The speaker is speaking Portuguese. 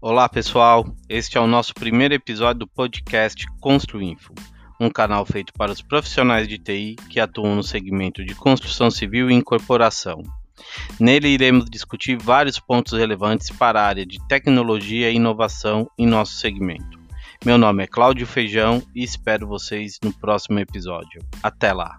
Olá pessoal, este é o nosso primeiro episódio do podcast Construinfo, um canal feito para os profissionais de TI que atuam no segmento de construção civil e incorporação. Nele iremos discutir vários pontos relevantes para a área de tecnologia e inovação em nosso segmento. Meu nome é Cláudio Feijão e espero vocês no próximo episódio. Até lá!